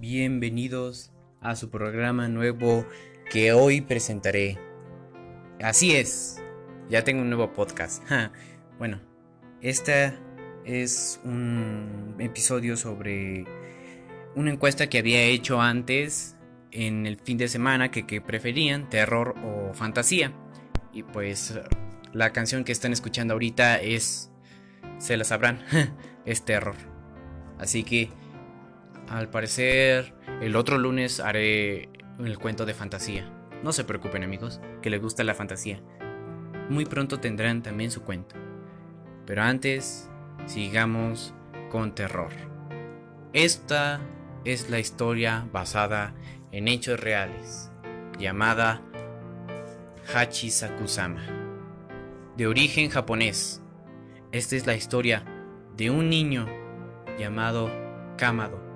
Bienvenidos a su programa nuevo que hoy presentaré. Así es, ya tengo un nuevo podcast. Bueno, este es un episodio sobre una encuesta que había hecho antes en el fin de semana que, que preferían terror o fantasía. Y pues la canción que están escuchando ahorita es, se la sabrán, es terror. Así que al parecer el otro lunes haré el cuento de fantasía. No se preocupen amigos, que les gusta la fantasía. Muy pronto tendrán también su cuento. Pero antes, sigamos con terror. Esta es la historia basada en hechos reales, llamada Hachi Sakusama. De origen japonés, esta es la historia de un niño llamado Kamado.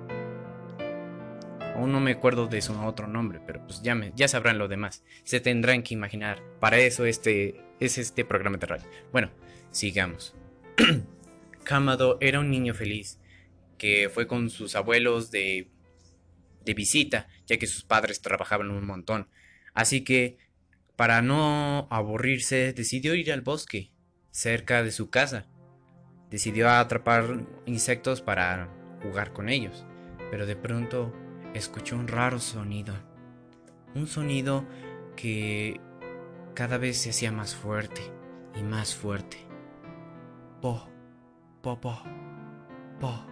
Aún no me acuerdo de su otro nombre, pero pues ya, me, ya sabrán lo demás. Se tendrán que imaginar. Para eso este, es este programa de radio. Bueno, sigamos. Kamado era un niño feliz que fue con sus abuelos de, de visita, ya que sus padres trabajaban un montón. Así que, para no aburrirse, decidió ir al bosque, cerca de su casa. Decidió atrapar insectos para jugar con ellos, pero de pronto escuchó un raro sonido. Un sonido que cada vez se hacía más fuerte y más fuerte. Po, po, po, po,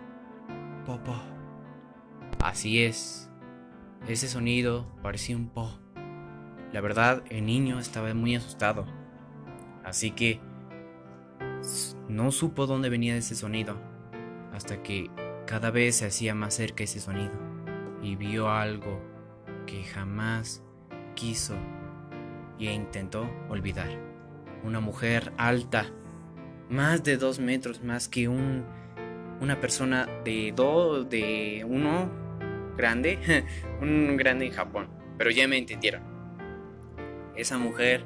po, po. Así es. Ese sonido parecía un po. La verdad, el niño estaba muy asustado. Así que no supo dónde venía ese sonido. Hasta que cada vez se hacía más cerca ese sonido. Y vio algo que jamás quiso e intentó olvidar. Una mujer alta, más de dos metros más que un, una persona de dos, de uno grande, un grande en Japón, pero ya me entendieron. Esa mujer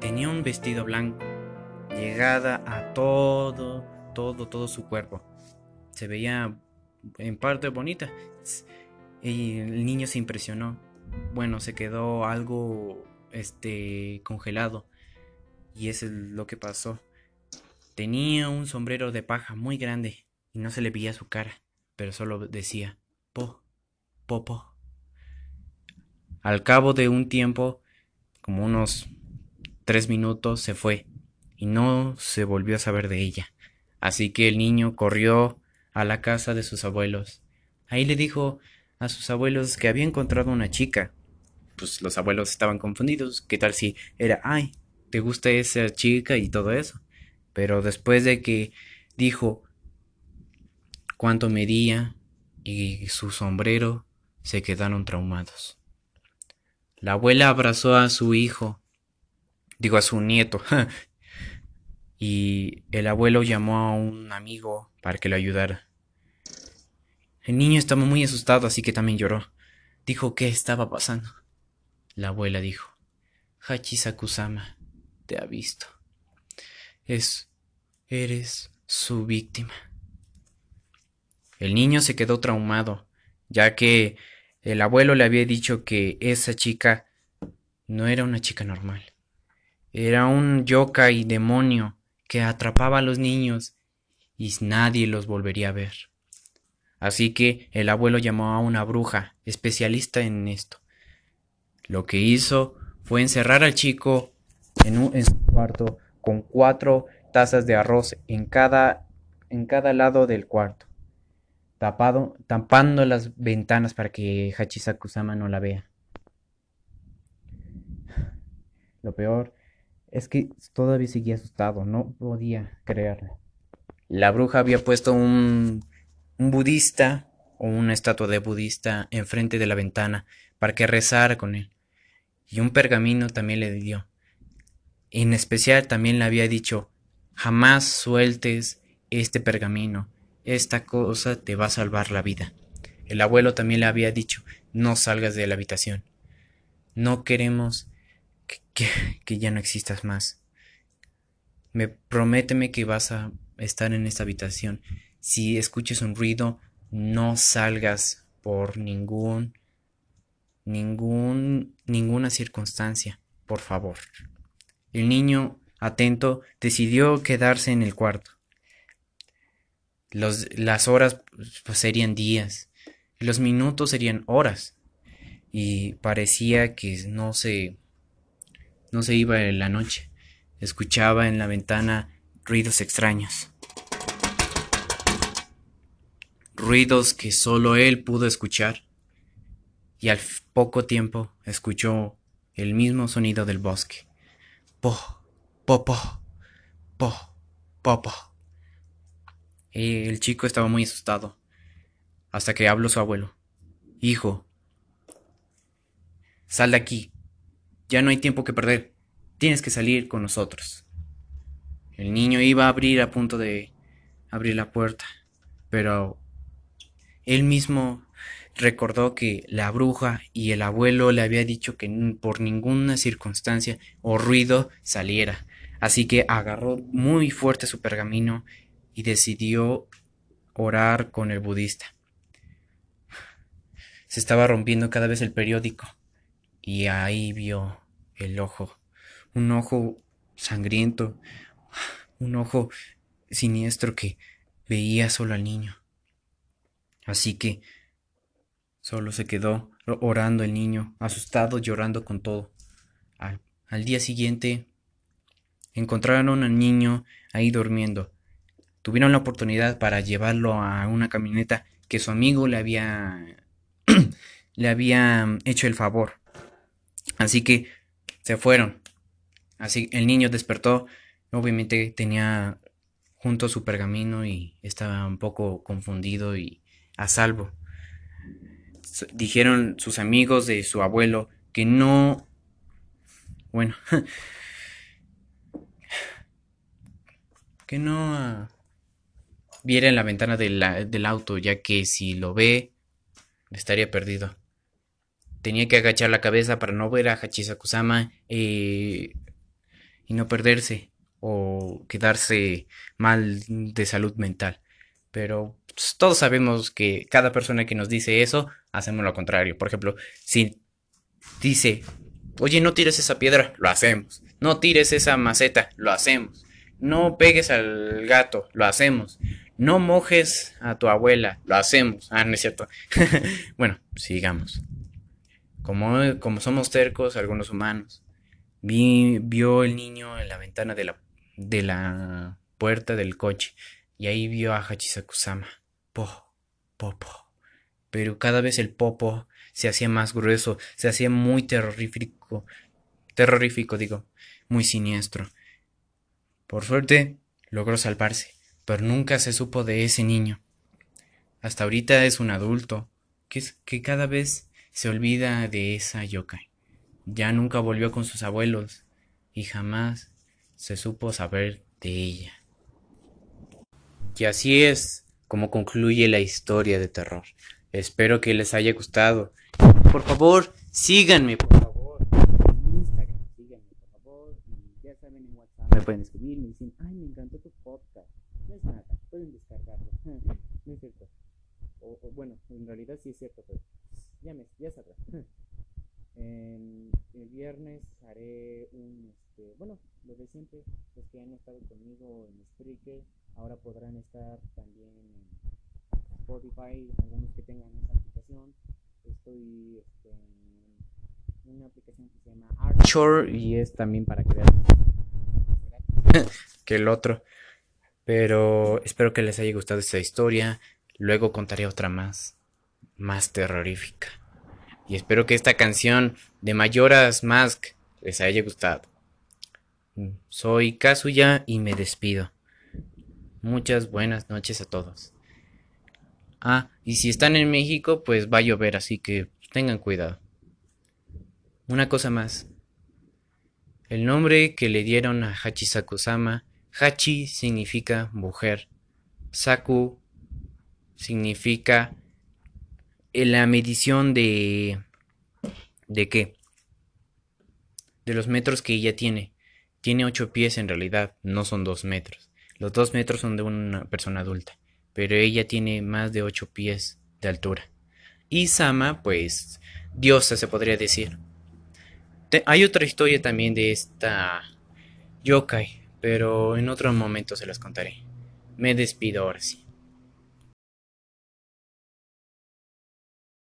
tenía un vestido blanco, llegada a todo, todo, todo su cuerpo. Se veía en parte bonita. Y el niño se impresionó. Bueno, se quedó algo este congelado. Y eso es lo que pasó. Tenía un sombrero de paja muy grande y no se le veía su cara, pero solo decía po, po, po. Al cabo de un tiempo, como unos tres minutos, se fue y no se volvió a saber de ella. Así que el niño corrió a la casa de sus abuelos. Ahí le dijo a sus abuelos que había encontrado una chica. Pues los abuelos estaban confundidos. ¿Qué tal si era, ay, te gusta esa chica y todo eso? Pero después de que dijo cuánto medía y su sombrero, se quedaron traumados. La abuela abrazó a su hijo, digo a su nieto, y el abuelo llamó a un amigo para que lo ayudara. El niño estaba muy asustado, así que también lloró. Dijo qué estaba pasando. La abuela dijo, Hachi Sakusama te ha visto. Es, eres su víctima. El niño se quedó traumado, ya que el abuelo le había dicho que esa chica no era una chica normal. Era un yokai demonio que atrapaba a los niños y nadie los volvería a ver. Así que el abuelo llamó a una bruja especialista en esto. Lo que hizo fue encerrar al chico en, un, su cuarto con cuatro tazas de arroz en cada, en cada lado del cuarto, tapado, tapando las ventanas para que Hachisakusama no la vea. Lo peor es que todavía seguía asustado, no podía creerlo. La bruja había puesto un, un budista o una estatua de budista enfrente de la ventana para que rezara con él. Y un pergamino también le dio. En especial también le había dicho, jamás sueltes este pergamino, esta cosa te va a salvar la vida. El abuelo también le había dicho, no salgas de la habitación. No queremos que, que, que ya no existas más. Me prométeme que vas a estar en esta habitación. Si escuches un ruido, no salgas por ningún ningún ninguna circunstancia, por favor. El niño, atento, decidió quedarse en el cuarto. las horas pues, serían días, los minutos serían horas, y parecía que no se no se iba en la noche. Escuchaba en la ventana ruidos extraños. Ruidos que solo él pudo escuchar. Y al poco tiempo escuchó el mismo sonido del bosque. Po, po, po, po, po. El chico estaba muy asustado. Hasta que habló su abuelo. Hijo, sal de aquí. Ya no hay tiempo que perder. Tienes que salir con nosotros. El niño iba a abrir a punto de abrir la puerta, pero él mismo recordó que la bruja y el abuelo le había dicho que por ninguna circunstancia o ruido saliera. Así que agarró muy fuerte su pergamino y decidió orar con el budista. Se estaba rompiendo cada vez el periódico y ahí vio el ojo, un ojo sangriento, un ojo siniestro que veía solo al niño. Así que solo se quedó orando el niño, asustado, llorando con todo. Al, día siguiente encontraron al niño ahí durmiendo. Tuvieron la oportunidad para llevarlo a una camioneta que su amigo le había le había hecho el favor. Así que se fueron. Así el niño despertó. Obviamente tenía junto su pergamino y estaba un poco confundido y a salvo. Dijeron sus amigos de su abuelo que no... Bueno. que no ah, viera en la ventana del auto, ya que si lo ve, estaría perdido tenía que agachar la cabeza para no ver a Hachisakusama eh, y no perderse o quedarse mal de salud mental. Pero pues, todos sabemos que cada persona que nos dice eso, hacemos lo contrario. Por ejemplo, si dice, oye, no tires esa piedra, lo hacemos. No tires esa maceta, lo hacemos. No pegues al gato, lo hacemos. No mojes a tu abuela, lo hacemos. Ah, no es cierto. bueno, sigamos. Como, somos tercos, algunos humanos, vio el niño en la ventana de la, de la puerta del coche y ahí vio a Hachisakusama. Po, popo. Pero cada vez el popo se hacía más grueso, se hacía muy terrorífico, terrorífico digo, muy siniestro. Por suerte logró salvarse, pero nunca se supo de ese niño. Hasta ahorita es un adulto, que, que cada vez se olvida de esa yokai. Ya nunca volvió con sus abuelos y jamás se supo saber de ella. Y así es como concluye la historia de terror. Espero que les haya gustado. Por favor, síganme, por favor. En Instagram, síganme, por favor. Y ya saben, en WhatsApp me pueden escribir, me dicen, ay, me encantó tu podcast. No es nada, pueden descargarlo. no es cierto. O, o, bueno, en realidad sí es cierto, pero ya, me, ya sabrá. el viernes haré un, este, bueno, lo de siempre, los que han estado conmigo en Spreaker, ahora podrán estar también en Spotify, algunos que tengan esa aplicación. Estoy este, en una aplicación que se llama Archer y es también para crear que el otro. Pero espero que les haya gustado esta historia. Luego contaré otra más más terrorífica. Y espero que esta canción de Mayoras Mask les haya gustado. Soy Kazuya y me despido. Muchas buenas noches a todos. Ah, y si están en México, pues va a llover, así que tengan cuidado. Una cosa más. El nombre que le dieron a Hachisakusama, Hachi significa mujer, Saku significa la medición de... ¿De qué? De los metros que ella tiene. Tiene 8 pies en realidad, no son 2 metros. Los 2 metros son de una persona adulta, pero ella tiene más de 8 pies de altura. Y Sama, pues, diosa se podría decir. hay otra historia también de esta yokai, pero en otro momento se las contaré. Me despido ahora sí.